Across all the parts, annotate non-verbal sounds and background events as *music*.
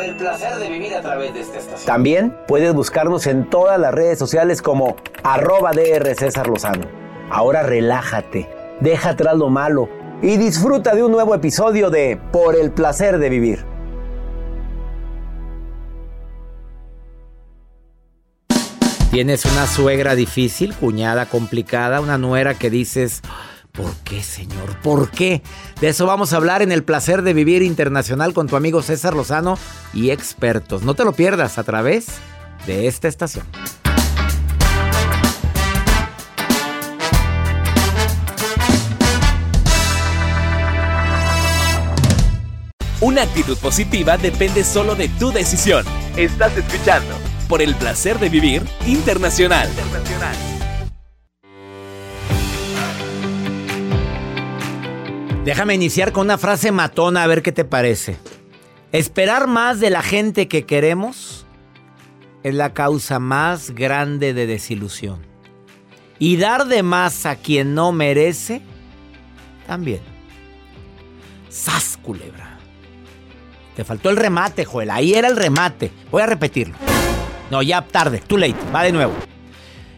Por el placer de vivir a través de esta estación. También puedes buscarnos en todas las redes sociales como arroba DR César Lozano. Ahora relájate, deja atrás lo malo y disfruta de un nuevo episodio de Por el placer de vivir. Tienes una suegra difícil, cuñada complicada, una nuera que dices, ¿por qué, señor? ¿Por qué? De eso vamos a hablar en el placer de vivir internacional con tu amigo César Lozano y expertos. No te lo pierdas a través de esta estación. Una actitud positiva depende solo de tu decisión. Estás escuchando por el placer de vivir internacional. Déjame iniciar con una frase matona a ver qué te parece. Esperar más de la gente que queremos es la causa más grande de desilusión. Y dar de más a quien no merece, también. ¡Sas, culebra! Te faltó el remate, Joel. Ahí era el remate. Voy a repetirlo. No, ya tarde. Too late. Va de nuevo.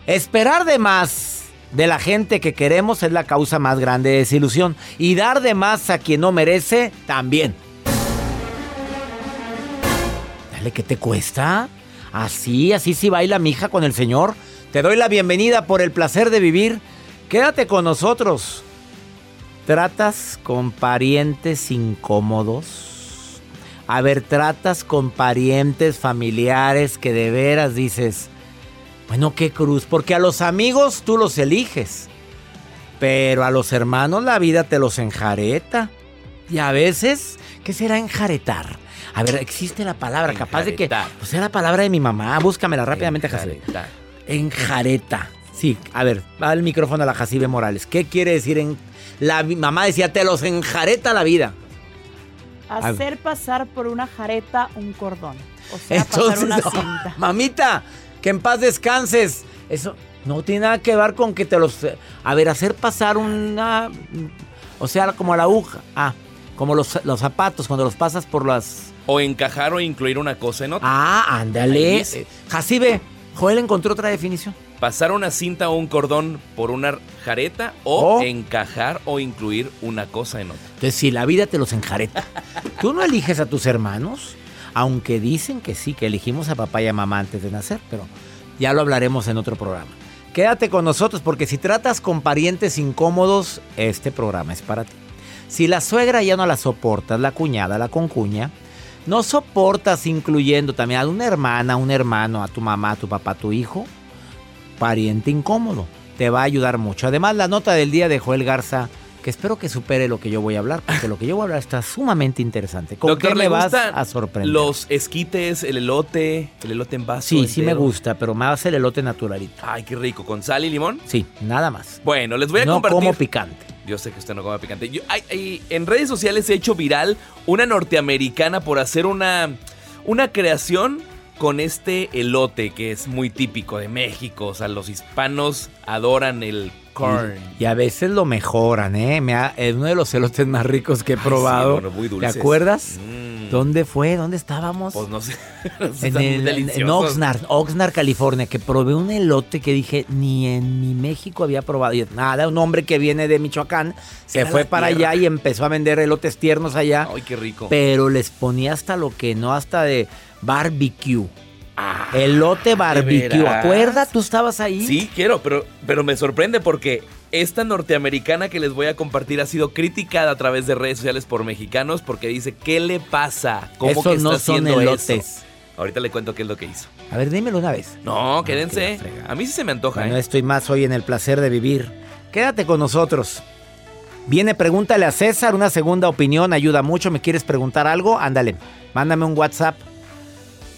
Esperar de más de la gente que queremos es la causa más grande de desilusión. Y dar de más a quien no merece, también. Dale, ¿qué te cuesta? Así, así sí baila mi hija con el Señor. Te doy la bienvenida por el placer de vivir. Quédate con nosotros. ¿Tratas con parientes incómodos? A ver, tratas con parientes, familiares que de veras dices, bueno, qué cruz, porque a los amigos tú los eliges, pero a los hermanos la vida te los enjareta. Y a veces, ¿qué será enjaretar? A ver, existe la palabra, capaz de que. Pues sea la palabra de mi mamá, búscamela rápidamente, Jacibe. Enjareta. Sí, a ver, va el micrófono a la Jacibe Morales. ¿Qué quiere decir en. La mamá decía, te los enjareta la vida. Hacer pasar por una jareta un cordón. O sea, pasar Entonces, una no, cinta. mamita, que en paz descanses. Eso no tiene nada que ver con que te los... A ver, hacer pasar una... O sea, como la aguja. Ah, como los, los zapatos, cuando los pasas por las... O encajar o incluir una cosa en otra. Ah, ándale. Jacibe, Joel encontró otra definición. Pasar una cinta o un cordón por una jareta o O- encajar o incluir una cosa en otra. Entonces, si la vida te los enjareta. *laughs* Tú no eliges a tus hermanos, aunque dicen que sí, que elegimos a papá y a mamá antes de nacer, pero ya lo hablaremos en otro programa. Quédate con nosotros porque si tratas con parientes incómodos, este programa es para ti. Si la suegra ya no la soportas, la cuñada, la concuña, no soportas incluyendo también a una hermana, a un hermano, a tu mamá, a tu papá, a tu hijo, pariente incómodo. Te va a ayudar mucho. Además, la nota del día de Joel Garza, que espero que supere lo que yo voy a hablar, porque lo que yo voy a hablar está sumamente interesante. ¿Con Doctor, qué ¿le me vas a sorprender? Los esquites, el elote, el elote en vaso. Sí, sí me gusta, pero más el elote naturalito. Ay, qué rico. ¿Con sal y limón? Sí, nada más. Bueno, les voy a no compartir. como picante. Yo sé que usted no come picante. Yo- en redes sociales se ha hecho viral una norteamericana por hacer una, una creación con este elote que es muy típico de México. O sea, los hispanos adoran el corn. Y a veces lo mejoran, ¿eh? Me ha- es uno de los elotes más ricos que he Ay, probado. sí, bueno, muy ¿Te dulces. acuerdas? Mm. ¿Dónde fue? ¿Dónde estábamos? Pues no sé. *laughs* en, el- en. Oxnard, Oxnard, California, que probé un elote que dije, ni en mi México había probado. Y nada, un hombre que viene de Michoacán se fue para tierra. allá y empezó a vender elotes tiernos allá. Ay, qué rico. Pero les ponía hasta lo que no, hasta de barbecue. Elote barbecue. ¿Acuerdas? ¿Tú estabas ahí? Sí, quiero, pero, pero me sorprende porque esta norteamericana que les voy a compartir ha sido criticada a través de redes sociales por mexicanos porque dice, ¿qué le pasa? ¿Cómo Esos que está no son haciendo elotes. eso? Ahorita le cuento qué es lo que hizo. A ver, dímelo una vez. No, que quédense. la fregada. A mí sí se me antoja, No ¿eh? estoy más hoy en el placer de vivir. Quédate con nosotros. Viene, pregúntale a César, una segunda opinión ayuda mucho. ¿Me quieres preguntar algo? Ándale, mándame un WhatsApp,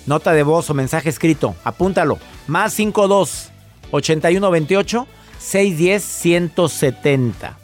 nota de voz o mensaje escrito. Apúntalo. Más 52 8128 610 170.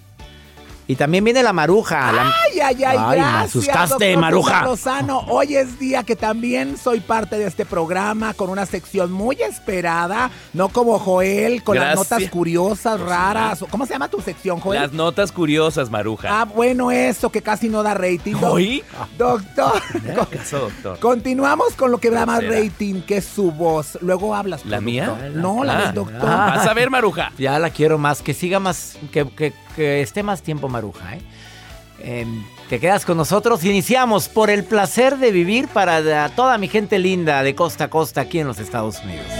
Y también viene la maruja. la- Ay, ay, ay, Ay, me gracias, asustaste, doctor Maruja. Lozano. Hoy es día que también soy parte de este programa con una sección muy esperada, no como Joel, con las notas curiosas, raras. ¿Cómo se llama tu sección, Joel? Las notas curiosas, Maruja. Ah, bueno, eso que casi no da rating. ¿Hoy? Doctor, *laughs* ¿Me haga caso, doctor? continuamos con lo que da más rating, que es su voz. Luego hablas. tú, ¿La mía? No, la Ah. del doctor. Ah. Vas a ver, Maruja. Ya la quiero más, que siga más, que, que- que esté más tiempo Maruja. ¿eh? Em, te quedas con nosotros. Iniciamos por el placer de vivir para toda mi gente linda de costa a costa aquí en los Estados Unidos.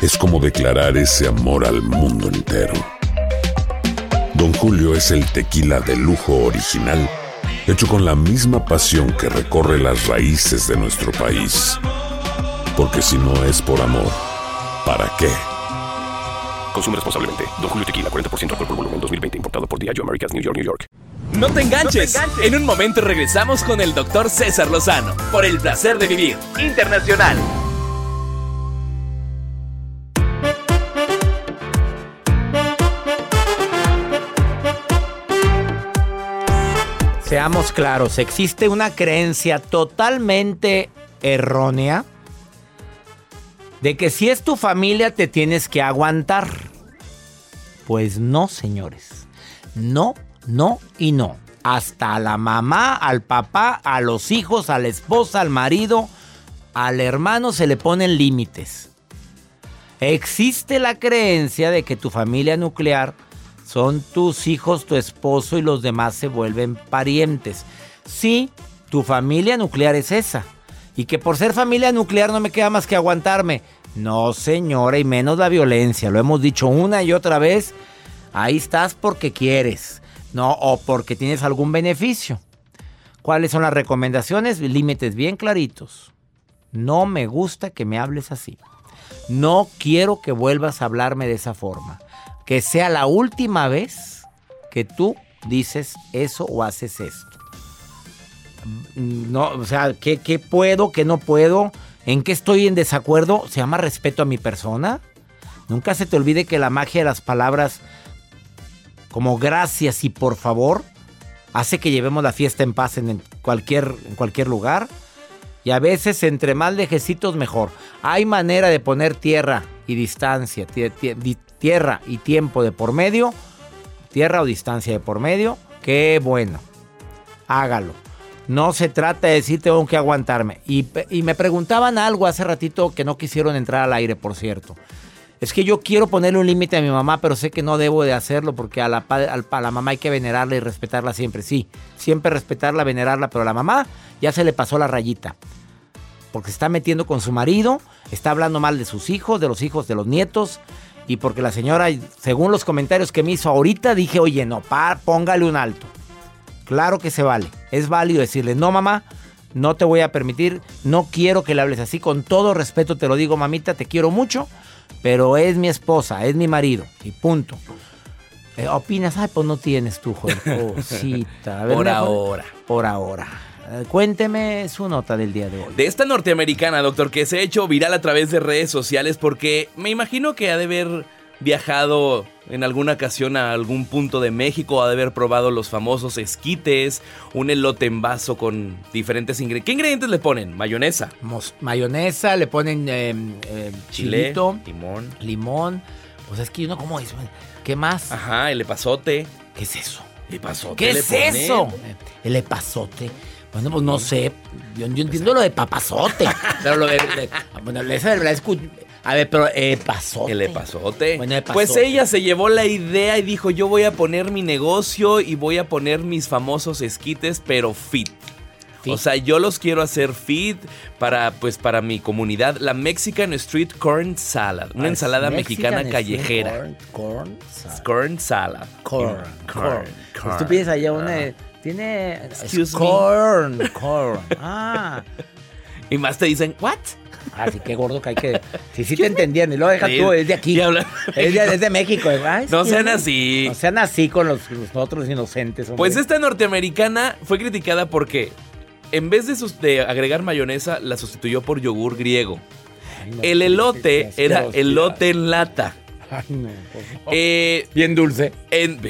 es como declarar ese amor al mundo entero. Don Julio es el tequila de lujo original, hecho con la misma pasión que recorre las raíces de nuestro país. Porque si no es por amor, ¿para qué? Consume responsablemente. Don Julio Tequila, 40% alcohol por volumen, 2020. Importado por Diageo Americas, New York, New York. No te enganches. En un momento regresamos con el doctor César Lozano por el placer de vivir internacional. Seamos claros, existe una creencia totalmente errónea de que si es tu familia te tienes que aguantar. Pues no, señores. No, no y no. Hasta a la mamá, al papá, a los hijos, a la esposa, al marido, al hermano se le ponen límites. Existe la creencia de que tu familia nuclear son tus hijos, tu esposo y los demás se vuelven parientes. Sí, tu familia nuclear es esa. Y que por ser familia nuclear no me queda más que aguantarme. No, señora, y menos la violencia. Lo hemos dicho una y otra vez. Ahí estás porque quieres. No, o porque tienes algún beneficio. ¿Cuáles son las recomendaciones? Límites bien claritos. No me gusta que me hables así. No quiero que vuelvas a hablarme de esa forma. Que sea la última vez que tú dices eso o haces esto. No, o sea, ¿qué, puedo, qué no puedo? ¿En qué estoy en desacuerdo? ¿Se llama respeto a mi persona? Nunca se te olvide que la magia de las palabras como gracias y por favor hace que llevemos la fiesta en paz en cualquier, en cualquier lugar. Y a veces entre más lejecitos mejor. Hay manera de poner tierra y distancia, tierra y tiempo de por medio, tierra o distancia de por medio. Qué bueno. Hágalo. No se trata de decir tengo que aguantarme. Y, me preguntaban algo hace ratito que no quisieron entrar al aire, por cierto. Es que yo quiero ponerle un límite a mi mamá, pero sé que no debo de hacerlo porque a la, a la mamá hay que venerarla y respetarla siempre. Sí, siempre respetarla, venerarla, pero a la mamá ya se le pasó la rayita. Porque se está metiendo con su marido, está hablando mal de sus hijos, de los hijos, de los nietos. Y porque la señora, según los comentarios que me hizo ahorita, dije, oye, no, póngale un alto. Claro que se vale. Es válido decirle, no mamá, no te voy a permitir, no quiero que le hables así. Con todo respeto te lo digo, mamita, te quiero mucho pero es mi esposa, es mi marido, y punto. Eh, ¿Opinas? Ay, pues no tienes tú, joder, cosita. por ahora. Por ahora. Eh, cuénteme su nota del día de hoy. De esta norteamericana, doctor, que se ha hecho viral a través de redes sociales porque me imagino que ha de ver viajado en alguna ocasión a algún punto de México, ha de haber probado los famosos esquites, un elote en vaso con diferentes ingredientes. ¿Qué ingredientes le ponen? Mayonesa. mayonesa, le ponen eh, eh, Chile, limón. Limón. Pues es que yo no como eso. ¿Qué más? Ajá, el epazote. ¿Qué es eso? Epazote. ¿Qué es eso? El epazote. Bueno, pues no sé. Yo, entiendo lo de papazote. *laughs* pero lo de. bueno, esa de verdad es a ver, pero eh, pasote. El epazote. Pues ella se llevó la idea y dijo, yo voy a poner mi negocio y voy a poner mis famosos esquites, pero fit. O sea, yo los quiero hacer fit para, pues, para mi comunidad. La Mexican Street Corn Salad. Una ah, ensalada mexicana callejera. Corn, salad. Corn salad. Corn. Corn. Pues tú piensas allá una... Tiene... Excuse corn. *laughs* Corn. Ah. Y más te dicen, ¿what? Así que gordo que hay que. Si sí, te entendían, y lo dejas tú, es de aquí. Es de, México. no sean así. No sean así con los, otros inocentes. Pues esta norteamericana fue criticada porque en vez de, de agregar mayonesa, la sustituyó por yogur griego. el elote era elote en lata. Ay, no, eh, Bien dulce.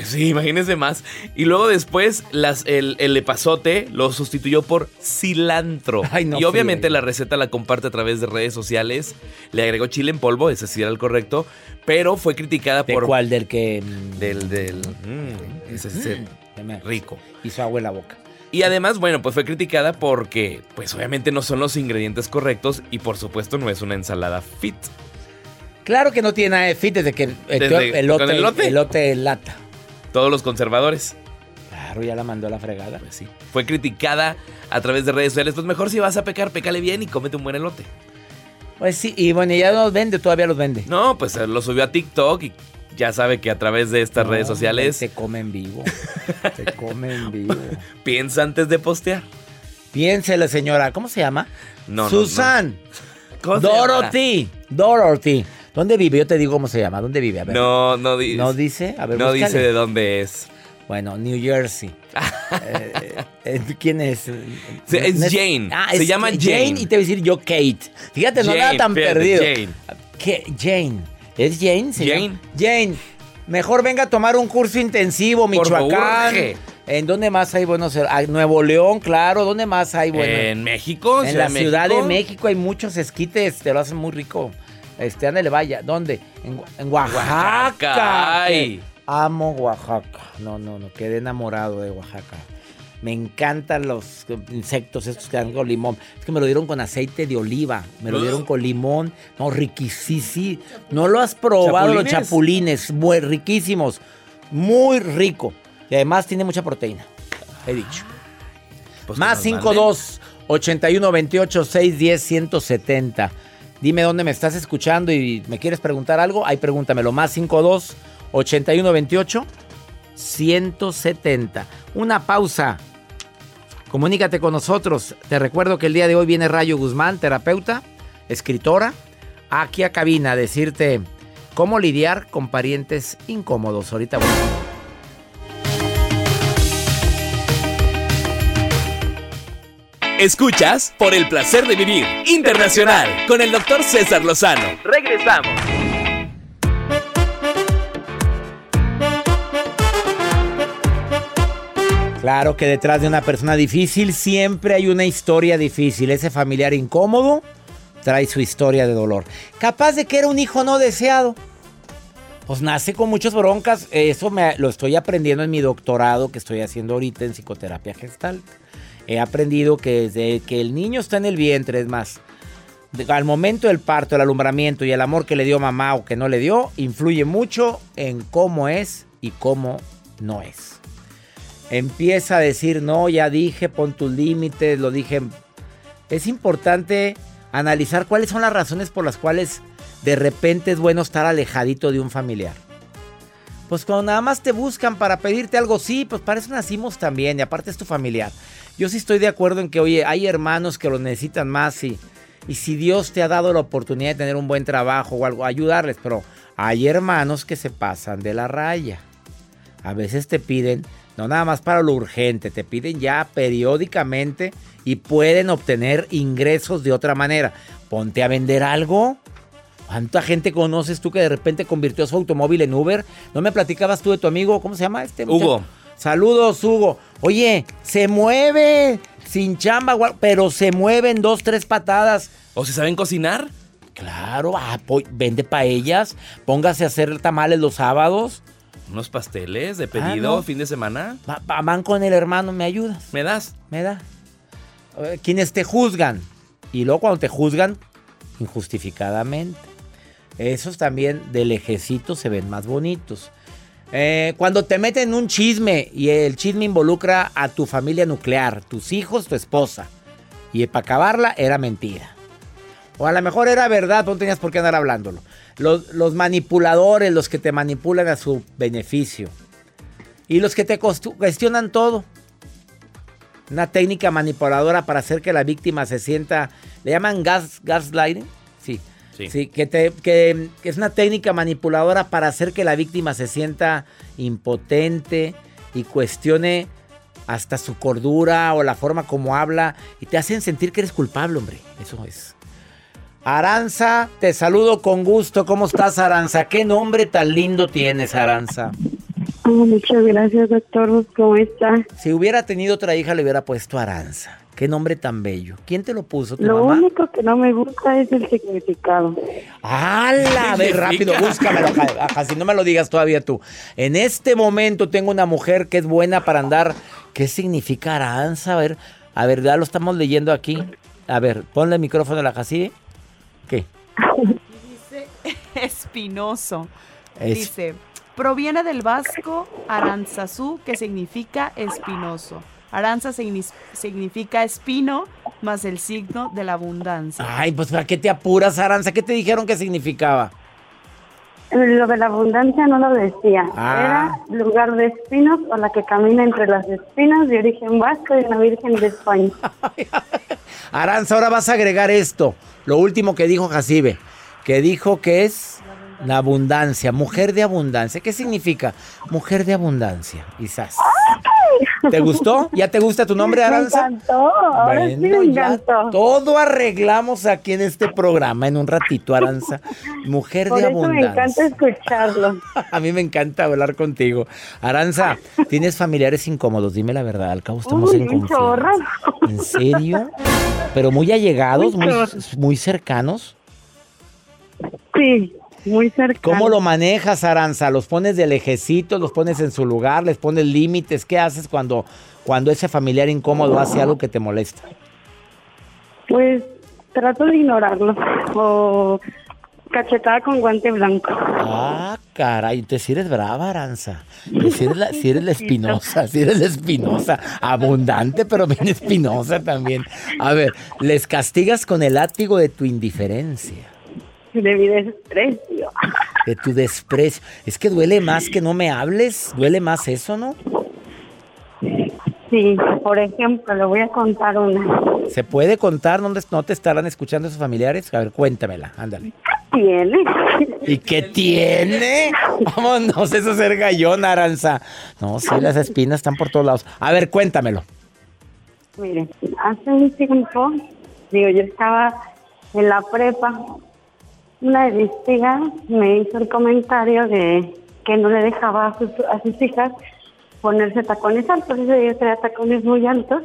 sí, imagínense más. Y luego después las, el, el epazote lo sustituyó por cilantro. y obviamente la receta la comparte a través de redes sociales. Le agregó chile en polvo, ese sí era el correcto. Pero fue criticada ¿De por. cuál? Del que. Mm, del. del mm, ese, ese, mm, rico. Hizo agua en la boca. Y además, bueno, pues fue criticada porque, pues obviamente no son los ingredientes correctos y por supuesto no es una ensalada fit. Claro que no tiene nada de fit desde que el, elote, elote? lata. Todos los conservadores. Claro, ya la mandó a la fregada. Pues sí. Fue criticada a través de redes sociales. Pues mejor si vas a pecar, pecale bien y cómete un buen elote. Pues sí, y bueno, ya los vende, todavía los vende. No, pues eh, lo subió a TikTok y ya sabe que a través de estas redes sociales. Se come en vivo. *laughs* se come en vivo. *laughs* Piensa antes de postear. Piénsele, señora. ¿Cómo se llama? No, Susan. No, Dorothy. Dorothy. ¿Dónde vive? Yo te digo cómo se llama. ¿Dónde vive? A ver. No, no dice. ¿No dice? A ver, No dice de dónde es. Bueno, New Jersey. *laughs* Eh, eh, ¿Quién es? es Jane. Ah, se llama Jane. Y te voy a decir yo Kate. Fíjate, no era tan perdido. Jane. ¿Qué? Jane. ¿Es Jane? Jane. Jane. Mejor venga a tomar un curso intensivo, Michoacán. ¿En dónde más hay buenos? Ah, Nuevo León, claro. ¿Dónde más hay buenos? En México. En la Ciudad de México hay muchos esquites. Te lo hacen muy rico. Este, ándale, vaya. ¿Dónde? En, Oaxaca. Amo Oaxaca. No, no, no. Quedé enamorado de Oaxaca. Me encantan los insectos estos que dan con limón. Es que me lo dieron con aceite de oliva. Me lo dieron con limón. No, riquísimo. No lo has probado los chapulines. Muy riquísimos. Muy rico. Y además tiene mucha proteína. He dicho. Pues Más 52 81 28 610 170. Dime dónde me estás escuchando y me quieres preguntar algo. Ahí pregúntamelo. Más 52 81 28 170. Una pausa. Comunícate con nosotros. Te recuerdo que el día de hoy viene Rayo Guzmán, terapeuta, escritora, aquí a cabina a decirte cómo lidiar con parientes incómodos. Ahorita voy. Escuchas por el placer de vivir internacional con el doctor César Lozano. Regresamos. Claro que detrás de una persona difícil siempre hay una historia difícil. Ese familiar incómodo trae su historia de dolor. Capaz de que era un hijo no deseado. Pues nace con muchas broncas. Eso lo estoy aprendiendo en mi doctorado que estoy haciendo ahorita en psicoterapia gestal. He aprendido que desde que el niño está en el vientre, es más, al momento del parto, el alumbramiento y el amor que le dio mamá o que no le dio, influye mucho en cómo es y cómo no es. Empieza a decir, no, ya dije, pon tus límites, lo dije. Es importante analizar cuáles son las razones por las cuales de repente es bueno estar alejadito de un familiar. Pues cuando nada más te buscan para pedirte algo, sí, pues para eso nacimos también y aparte es tu familiar. Yo sí estoy de acuerdo en que, oye, hay hermanos que lo necesitan más y, y si Dios te ha dado la oportunidad de tener un buen trabajo o algo, ayudarles, pero hay hermanos que se pasan de la raya. A veces te piden, no nada más para lo urgente, te piden ya periódicamente y pueden obtener ingresos de otra manera. Ponte a vender algo. ¿Cuánta gente conoces tú que de repente convirtió su automóvil en Uber? ¿No me platicabas tú de tu amigo? ¿Cómo se llama este? Hugo. Saludos, Hugo. Oye, se mueve sin chamba, pero se mueve en dos, tres patadas. ¿O se saben cocinar? Claro, ah, vende paellas, póngase a hacer tamales los sábados. Unos pasteles de pedido, fin de semana. van con el hermano, ¿me ayudas? ¿Me das? Me da. Quienes te juzgan. Y luego cuando te juzgan, injustificadamente. Esos también de lejecito se ven más bonitos. Eh, cuando te meten en un chisme y el chisme involucra a tu familia nuclear, tus hijos, tu esposa. Y para acabarla era mentira. O a lo mejor era verdad, no tenías por qué andar hablándolo. Los, manipuladores, los que te manipulan a su beneficio. Y los que te cuestionan todo. Una técnica manipuladora para hacer que la víctima se sienta. ¿Le llaman gas, gaslighting? Sí. Sí, que, te, que, es una técnica manipuladora para hacer que la víctima se sienta impotente y cuestione hasta su cordura o la forma como habla y te hacen sentir que eres culpable, hombre. Eso es. Aranza, te saludo con gusto. ¿Cómo estás, Aranza? ¿Qué nombre tan lindo tienes, Aranza? Oh, muchas gracias, doctor. ¿Cómo está? Si hubiera tenido otra hija, le hubiera puesto Aranza. Qué nombre tan bello. ¿Quién te lo puso? ¿Tu lo único que no me gusta es el significado. ¡Hala! Ve rápido, búscamelo, si no me lo digas todavía tú. En este momento tengo una mujer que es buena para andar. ¿Qué significa Aranza? A ver, a ver, ya lo estamos leyendo aquí. A ver, ponle el micrófono a la Jacide. ¿Qué? Dice *laughs* espinoso. Dice, proviene del vasco aranzazú, que significa espinoso. Aranza significa espino más el signo de la abundancia. Ay, pues ¿para qué te apuras, Aranza? ¿Qué te dijeron que significaba? Lo de la abundancia no lo decía. Ah. Era lugar de espinos o la que camina entre las espinas de origen vasco y una virgen de España. *laughs* Aranza, ahora vas a agregar esto. Lo último que dijo Jacibe, que dijo que es la abundancia, mujer de abundancia. ¿Qué significa? Mujer de abundancia, quizás. ¿Te gustó? ¿Ya te gusta tu nombre, Aranza? Me encantó, ahora sí me encantó. todo arreglamos aquí en este programa en un ratito, Aranza. Mujer de abundancia. me encanta escucharlo. *laughs* A mí me encanta hablar contigo. Aranza, ¿tienes familiares incómodos? Dime la verdad, al cabo estamos en confianza. ¿En serio? ¿Pero muy allegados, muy, muy cercanos? Sí. Muy cerca. ¿Cómo lo manejas, Aranza? ¿Los pones de lejecito, los pones en su lugar, les pones límites? ¿Qué haces cuando, cuando ese familiar incómodo hace algo que te molesta? Pues trato de ignorarlo o cachetada con guante blanco. Ah, caray, entonces si eres brava, Aranza. Si eres, la, si eres la *laughs* espinosa, si eres la espinosa. Abundante, pero bien espinosa también. A ver, les castigas con el látigo de tu indiferencia *laughs* de mi desprecio. De tu desprecio. Es que duele más que no me hables, duele más eso, ¿no? Sí, por ejemplo, le voy a contar una. ¿Se puede contar dónde no te estarán escuchando esos familiares? A ver, cuéntamela, ándale. ¿Qué tiene? ¿Y qué tiene? Vámonos, eso es ser gallón, Aranza. No, sí, las espinas están por todos lados. A ver, cuéntamelo. Mire, hace un tiempo, digo, yo estaba en la prepa una de mis hijas me hizo el comentario de que no le dejaba a sus, hijas ponerse tacones altos. Ese día traía tacones muy altos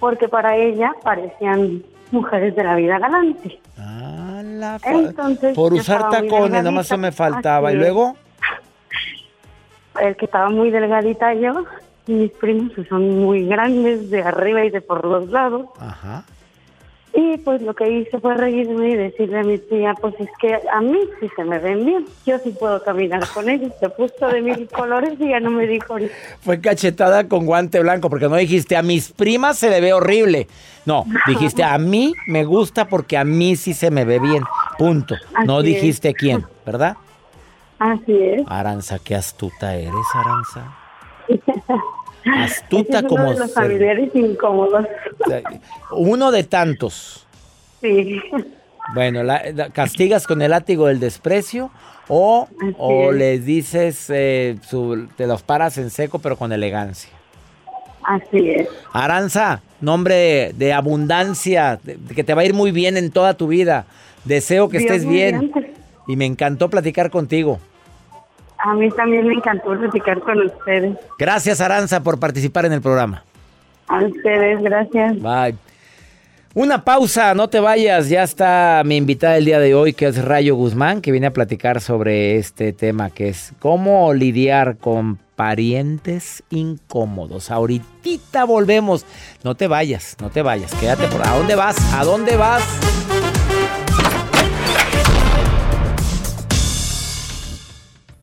porque para ella parecían mujeres de la vida galante. Ah, la Entonces, por usar tacones, nomás eso me faltaba. ¿Y luego? *laughs* El que estaba muy delgadita yo y mis primos que son muy grandes de arriba y de por los lados. Ajá. Y pues lo que hice fue reírme y decirle a mi tía, pues es que a mí sí se me ven bien, yo sí puedo caminar con ellos. Se puso de mil colores y ya no me dijo. Fue cachetada con guante blanco, porque no dijiste a mis primas se le ve horrible. No, dijiste a mí me gusta porque a mí sí se me ve bien. Punto. no dijiste quién, ¿verdad? Así es. Aranza, qué astuta eres, Aranza. *laughs* Astuta es como. Uno de los familiares incómodos. Uno de tantos. Sí. Bueno, ¿castigas con el látigo del desprecio o, o les dices, eh, te los paras en seco pero con elegancia? Así es. Aranza, nombre de, abundancia, que te va a ir muy bien en toda tu vida. Deseo que estés bien. Y me encantó platicar contigo. A mí también me encantó platicar con ustedes. Gracias, Aranza, por participar en el programa. A ustedes, gracias. Bye. Una pausa, no te vayas. Ya está mi invitada el día de hoy, que es Rayo Guzmán, que viene a platicar sobre este tema, que es cómo lidiar con parientes incómodos. Ahorita volvemos. No te vayas, no te vayas. Quédate por. ¿A dónde vas? ¿A dónde vas?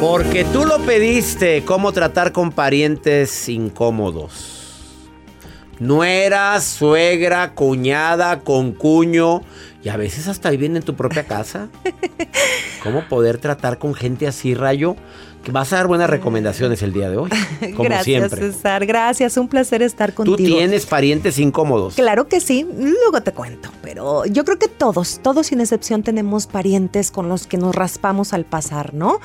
Porque tú lo pediste, cómo tratar con parientes incómodos. Nuera, suegra, cuñada, concuño y a veces hasta viven en tu propia casa. ¿Cómo poder tratar con gente así, Rayo? Vas a dar buenas recomendaciones el día de hoy. *laughs* Como Gracias, siempre. César. Gracias, un placer estar contigo. ¿Tú tienes parientes incómodos? Claro que sí, luego te cuento, pero yo creo que todos, todos sin excepción tenemos parientes con los que nos raspamos al pasar, ¿no?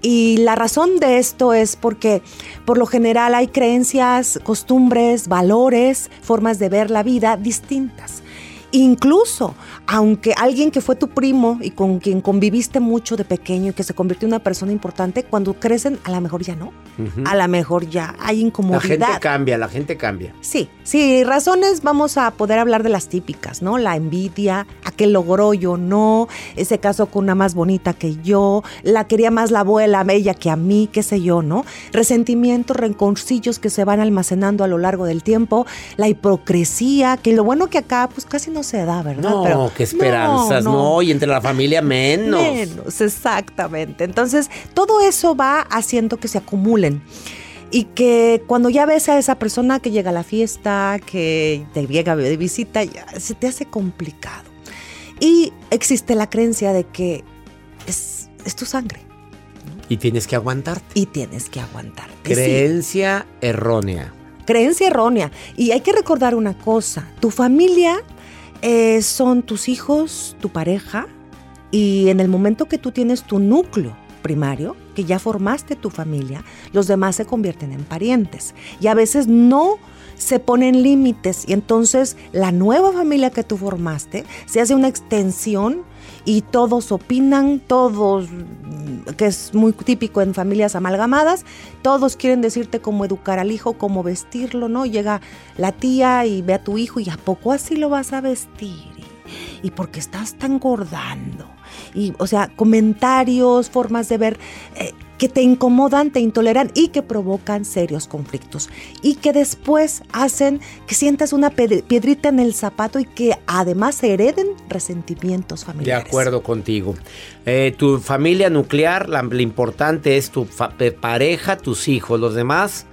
Y la razón de esto es porque por lo general hay creencias, costumbres, valores, formas de ver la vida distintas. Incluso, aunque alguien que fue tu primo y con quien conviviste mucho de pequeño y que se convirtió en una persona importante, cuando crecen a lo mejor ya no. A lo mejor ya hay incomodidad. La gente cambia, la gente cambia. Sí, sí, razones vamos a poder hablar de las típicas, ¿no? La envidia, a qué logró yo no, ese caso con una más bonita que yo, la quería más la abuela, ella que a mí, qué sé yo, ¿no? Resentimientos, rencorcillos que se van almacenando a lo largo del tiempo, la hipocresía, que lo bueno que acá pues casi no se da, ¿verdad? No, Pero, qué esperanzas, no, y entre la familia menos. Menos, exactamente. Entonces, todo eso va haciendo que se acumulen. Y que cuando ya ves a esa persona que llega a la fiesta, que te llega de visita, ya se te hace complicado. Y existe la creencia de que es, es tu sangre. Y tienes que aguantarte. Y tienes que aguantarte. Creencia errónea. Creencia errónea. Y hay que recordar una cosa, tu familia eh, son tus hijos, tu pareja, y en el momento que tú tienes tu núcleo primario, que ya formaste tu familia, los demás se convierten en parientes. Y a veces no se ponen límites y entonces la nueva familia que tú formaste se hace una extensión y todos opinan, todos, que es muy típico en familias amalgamadas, todos quieren decirte cómo educar al hijo, cómo vestirlo, ¿no? Llega la tía y ve a tu hijo y ¿a poco así lo vas a vestir? ¿Y por qué estás tan gordando? Y, o sea, comentarios, formas de ver... Eh, que te incomodan, te intoleran y que provocan serios conflictos. Y que después hacen que sientas una piedrita en el zapato y que además hereden resentimientos familiares. De acuerdo contigo. Eh, tu familia nuclear, la, lo importante es tu pareja, tus hijos, los demás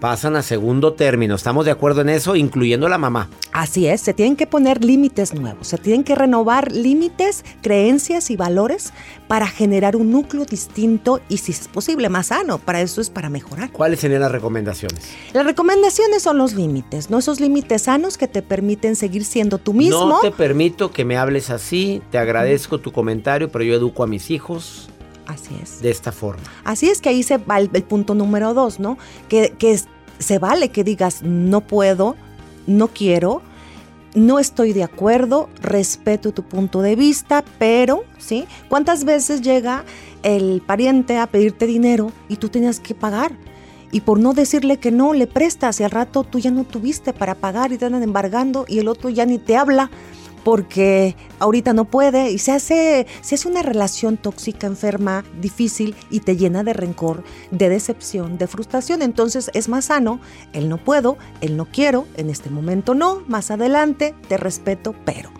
pasan a segundo término. ¿Estamos de acuerdo en eso, incluyendo la mamá? Así es, se tienen que poner límites nuevos, se tienen que renovar límites, creencias y valores para generar un núcleo distinto y, si es posible, más sano. Para eso es para mejorar. ¿Cuáles serían las recomendaciones? Las recomendaciones son los límites, ¿no? Esos límites sanos que te permiten seguir siendo tú mismo. No te permito que me hables así, te agradezco tu comentario, pero yo educo a mis hijos Así es. De esta forma. Así es que ahí se va el, punto número dos, ¿no? Que, que se vale que digas no puedo, no quiero, no estoy de acuerdo, respeto tu punto de vista, pero, ¿sí? ¿Cuántas veces llega el pariente a pedirte dinero y tú tenías que pagar? Y por no decirle que no, le prestas y al rato tú ya no tuviste para pagar y te andan embargando y el otro ya ni te habla porque ahorita no puede y se hace, se hace una relación tóxica, enferma, difícil y te llena de rencor, de decepción, de frustración. Entonces es más sano, él no puedo, él no quiero, en este momento no, más adelante te respeto, pero.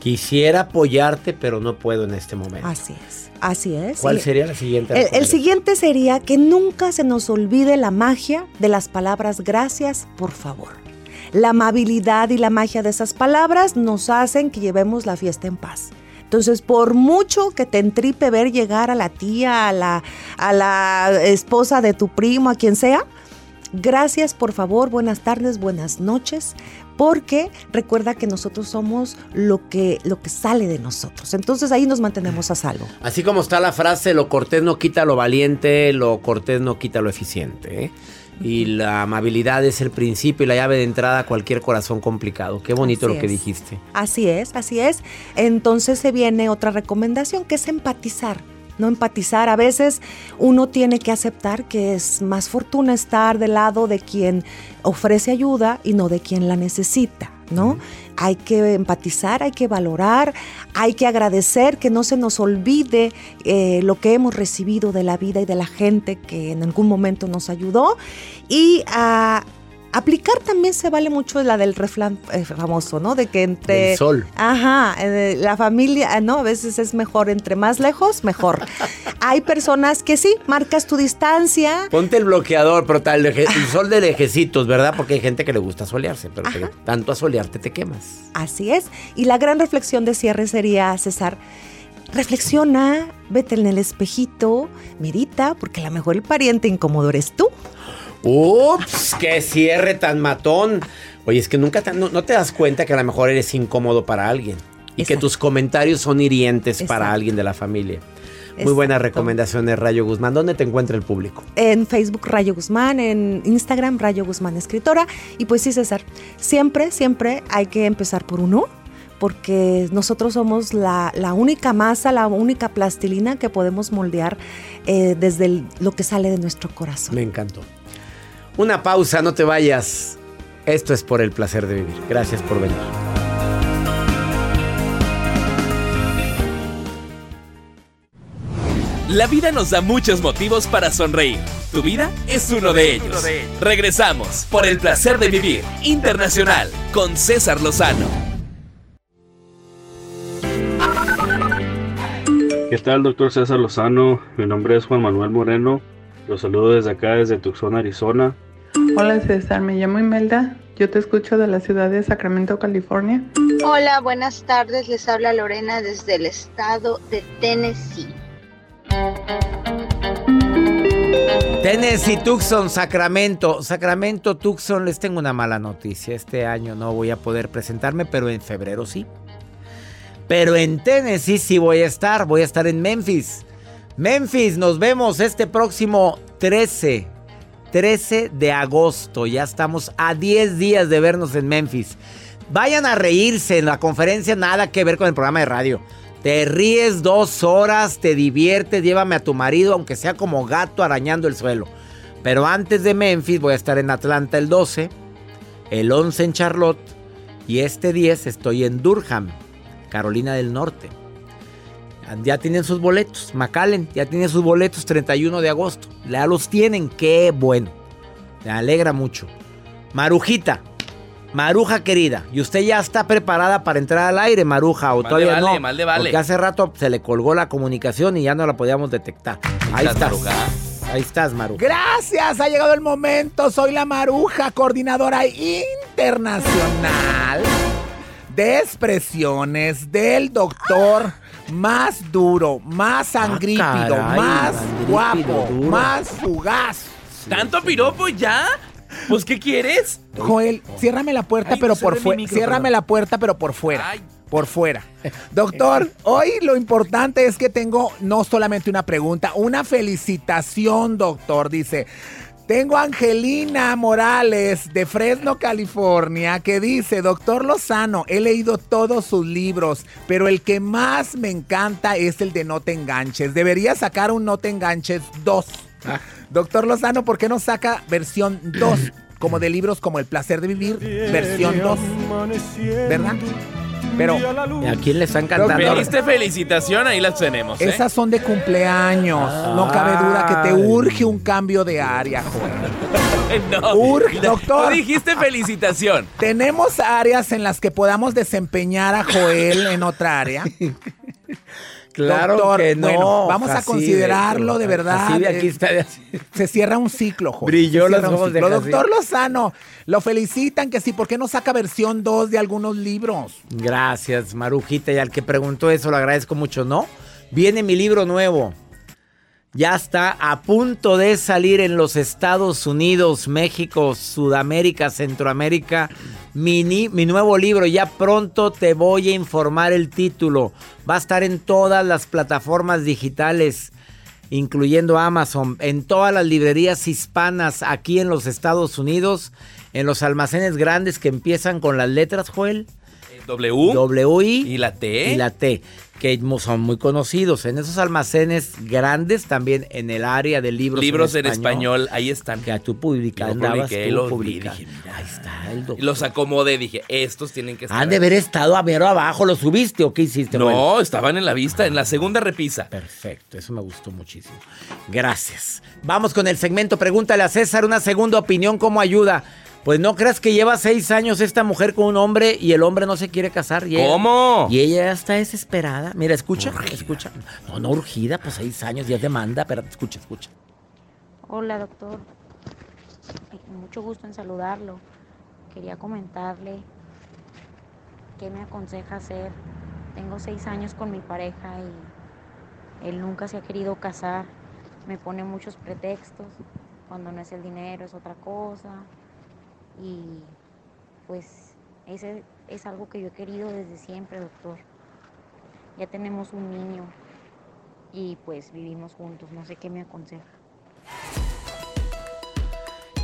Quisiera apoyarte, pero no puedo en este momento. Así es, así es. ¿Cuál sería la siguiente? El, el, siguiente sería que nunca se nos olvide la magia de las palabras gracias, por favor. La amabilidad y la magia de esas palabras nos hacen que llevemos la fiesta en paz. Entonces, por mucho que te entripe ver llegar a la tía, a la, a la esposa de tu primo, a quien sea, gracias, por favor, buenas tardes, buenas noches, porque recuerda que nosotros somos lo que, lo que sale de nosotros. Entonces ahí nos mantenemos a salvo. Así como está la frase, lo cortés no quita lo valiente, lo cortés no quita lo eficiente. ¿eh? Y la amabilidad es el principio y la llave de entrada a cualquier corazón complicado. Qué bonito lo que dijiste. Así es, así es. Entonces se viene otra recomendación que es empatizar. No empatizar, a veces uno tiene que aceptar que es más fortuna estar del lado de quien ofrece ayuda y no de quien la necesita. ¿No? Hay que empatizar, hay que valorar, hay que agradecer, que no se nos olvide eh, lo que hemos recibido de la vida y de la gente que en algún momento nos ayudó y a Aplicar también se vale mucho la del refrán eh, famoso, ¿no? De que entre... El sol. Ajá, eh, la familia, ¿no? A veces es mejor, entre más lejos, mejor. *laughs* Hay personas que sí, marcas tu distancia. Ponte el bloqueador, pero tal, el, sol de lejecitos, ¿verdad? Porque hay gente que le gusta solearse, pero tanto a solearte te quemas. Así es. Y la gran reflexión de cierre sería, César, reflexiona, vete en el espejito, medita, porque a lo mejor el pariente incómodo eres tú. Ups, qué cierre tan matón. Oye, es que nunca no, te das cuenta que a lo mejor eres incómodo para alguien y que tus comentarios son hirientes para alguien de la familia. Muy buenas recomendaciones, Rayo Guzmán. ¿Dónde te encuentra el público? En Facebook, Rayo Guzmán, en Instagram, Rayo Guzmán Escritora. Y pues sí, César, siempre, siempre hay que empezar por uno, porque nosotros somos la, única masa, la única plastilina que podemos moldear eh, desde lo que sale de nuestro corazón. Me encantó. Una pausa, no te vayas. Esto es por el placer de vivir. Gracias por venir. La vida nos da muchos motivos para sonreír. Tu vida es uno de ellos. Regresamos por el placer de vivir internacional con César Lozano. ¿Qué tal, doctor César Lozano? Mi nombre es Juan Manuel Moreno. Los saludo desde acá, desde Tucson, Arizona. Hola César, me llamo Imelda. Yo te escucho de la ciudad de Sacramento, California. Hola, buenas tardes. Les habla Lorena desde el estado de Tennessee. Tennessee, Tucson, Sacramento. Sacramento, Tucson, les tengo una mala noticia. Este año no voy a poder presentarme, pero en febrero sí. Pero en Tennessee sí voy a estar. Voy a estar en Memphis. Memphis, nos vemos este próximo 13 13 de agosto. Ya estamos a 10 días de vernos en Memphis. Vayan a reírse en la conferencia, nada que ver con el programa de radio. Te ríes dos horas, te diviertes, llévame a tu marido, aunque sea como gato arañando el suelo. Pero antes de Memphis voy a estar en Atlanta el 12, el 11 en Charlotte y este 10 estoy en Durham, Carolina del Norte. Ya tienen sus boletos, McAllen, ya tiene sus boletos 31 de agosto. Ya los tienen, qué bueno. Me alegra mucho. Marujita, Maruja querida, ¿y usted ya está preparada para entrar al aire, Maruja? ¿O Mal todavía vale, no? mal de vale. Porque hace rato se le colgó la comunicación y ya no la podíamos detectar. Ahí estás, estás. Maruja. Ahí estás, Maruja. Gracias, ha llegado el momento. Soy la Maruja, coordinadora internacional de expresiones del doctor más duro, más sangrípido, Ah, caray, más sangrípido, guapo, duro. más fugaz. ¿Tanto piropo ya? Pues, ¿qué quieres? Joel, ciérrame la puerta, Ay, pero por fuera. Ciérrame la puerta, pero por fuera. Por fuera. Doctor, hoy lo importante es que tengo no solamente una pregunta, una felicitación, doctor. Dice. Tengo a Angelina Morales de Fresno, California, que dice, doctor Lozano, he leído todos sus libros, pero el que más me encanta es el de No te enganches. Debería sacar un No te enganches 2. Doctor Lozano, ¿por qué no saca versión 2? Como de libros como El placer de vivir, versión 2. ¿Verdad? Pero ¿Y a quién le están cantando? Pediste felicitación, ahí las tenemos, ¿eh? esas son de cumpleaños. No cabe duda que te urge un cambio de área, *laughs* Joel. no, Urge, doctor. Tú dijiste felicitación. *laughs* ¿Tenemos áreas en las que podamos desempeñar a Joel en otra área? *laughs* Claro Doctor, que no. Bueno, vamos a considerarlo de verdad. Jacibe, aquí Eh, está. *laughs* Se cierra un ciclo, Joel. Brilló los ojos de. Doctor Lozano, lo felicitan que sí. ¿Por qué no saca versión 2 de algunos libros? Gracias, Marujita. Y al que preguntó eso, lo agradezco mucho, ¿no? Viene mi libro nuevo. Ya está a punto de salir en los Estados Unidos, México, Sudamérica, Centroamérica. Mi, ni- mi nuevo libro, ya pronto te voy a informar el título. Va a estar en todas las plataformas digitales, incluyendo Amazon, en todas las librerías hispanas aquí en los Estados Unidos, en los almacenes grandes que empiezan con las letras, Joel. W. W y la T. y la T, que son muy conocidos. En esos almacenes grandes, también en el área de libros, Libros en español, ahí están. Que tú publicas, andabas publiqué, tú los vi, dije, mira, Ahí está el doctor. Los acomodé, dije, estos tienen que estar. Han de haber estado a ver abajo, ¿lo subiste o qué hiciste? No, estaban en la vista, en la segunda repisa. Perfecto, eso me gustó muchísimo. Gracias. Vamos con el segmento Pregúntale a César una segunda opinión, ¿cómo ayuda? Pues no creas que lleva seis años esta mujer con un hombre y el hombre no se quiere casar. y ella- ¿Cómo? Y ella ya está desesperada. Mira, escucha, escucha. No, no urgida, pues seis años ya es demanda, pero escucha, escucha. Hola, doctor. Mucho gusto en saludarlo. Quería comentarle qué me aconseja hacer. Tengo seis años con mi pareja y él nunca se ha querido casar. Me pone muchos pretextos. Cuando no es el dinero es otra cosa. Y pues ese es algo que yo he querido desde siempre, doctor. Ya tenemos un niño y pues vivimos juntos. No sé qué me aconseja.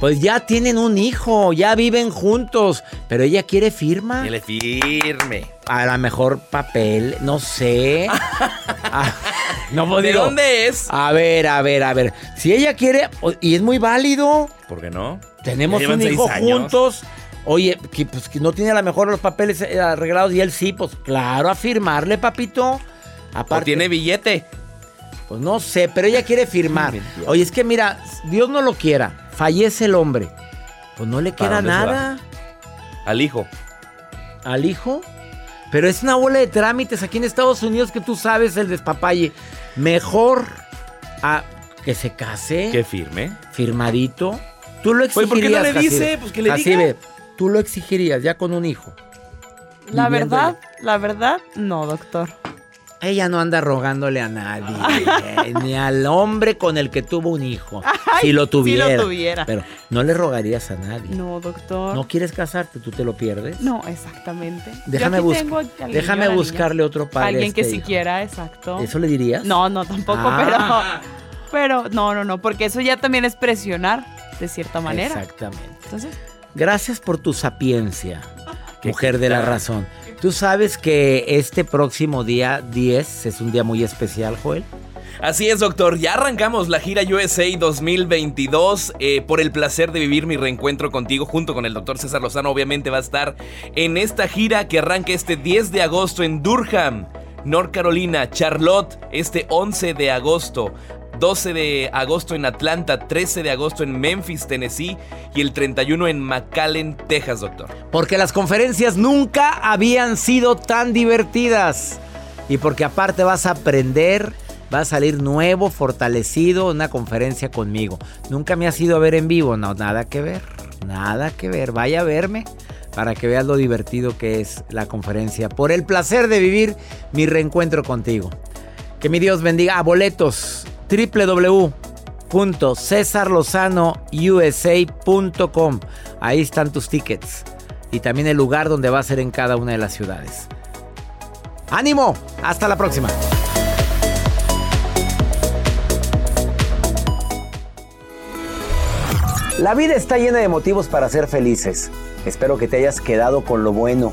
Pues ya tienen un hijo, ya viven juntos, pero ella quiere firma. Que le firme. A lo mejor papel, no sé. *laughs* No pues, ¿De dónde es? A ver, a ver, a ver. Si ella quiere, y es muy válido, ¿Por qué no? tenemos un hijo años. juntos. Oye, que, pues, que no tiene a lo mejor los papeles eh, arreglados y él sí, pues claro, a firmarle, papito. Aparte, ¿O tiene billete? Pues no sé, pero ella quiere firmar. *laughs* Oye, es que mira, Dios no lo quiera, fallece el hombre. Pues no le ¿Para queda nada Al hijo. al hijo. Pero es una bola de trámites aquí en Estados Unidos que tú sabes el despapalle. Mejor a que se case. Que firme. Firmadito. Tú lo Pues, ¿por qué no exigirías. le Jacibe? dice? Pues, que le Jacibe, diga. Tú lo exigirías ya con un hijo. La Viviendo verdad, la verdad, no, doctor. Ella no anda rogándole a nadie, eh, *laughs* ni al hombre con el que tuvo un hijo. Ay, si lo si lo tuviera. tuviera. Pero no le rogarías a nadie. No, doctor. ¿No quieres casarte? ¿Tú te lo pierdes? No, exactamente. Déjame, bus- buscarle otro padre. Alguien que este hijo. siquiera, exacto. ¿Eso le dirías? No, no, tampoco, Ah. pero. Pero, no, no, no, porque eso ya también es presionar. de cierta manera. Exactamente. Entonces, Gracias por tu sapiencia, mujer de la razón. Tú sabes que este próximo día 10 es un día muy especial, Joel. Así es, doctor. Ya arrancamos la gira USA 2022 eh, por el placer de vivir mi reencuentro contigo junto con el doctor César Lozano. Obviamente va a estar en esta gira que arranca este 10 de agosto en Durham, North Carolina, Charlotte, este 11 de agosto. 12 de agosto en Atlanta, 13 de agosto en Memphis, Tennessee y el 31 en McAllen, Texas, doctor. Porque las conferencias nunca habían sido tan divertidas. Y porque aparte vas a aprender, vas a salir nuevo, fortalecido, una conferencia conmigo. Nunca me has ido a ver en vivo, no, nada que ver, nada que ver. Vaya a verme para que veas lo divertido que es la conferencia. Por el placer de vivir mi reencuentro contigo. Que mi Dios bendiga. A boletos www.cesarlozanousa.com. Ahí están tus tickets. Y también el lugar donde va a ser en cada una de las ciudades. ¡Ánimo! Hasta la próxima. La vida está llena de motivos para ser felices. Espero que te hayas quedado con lo bueno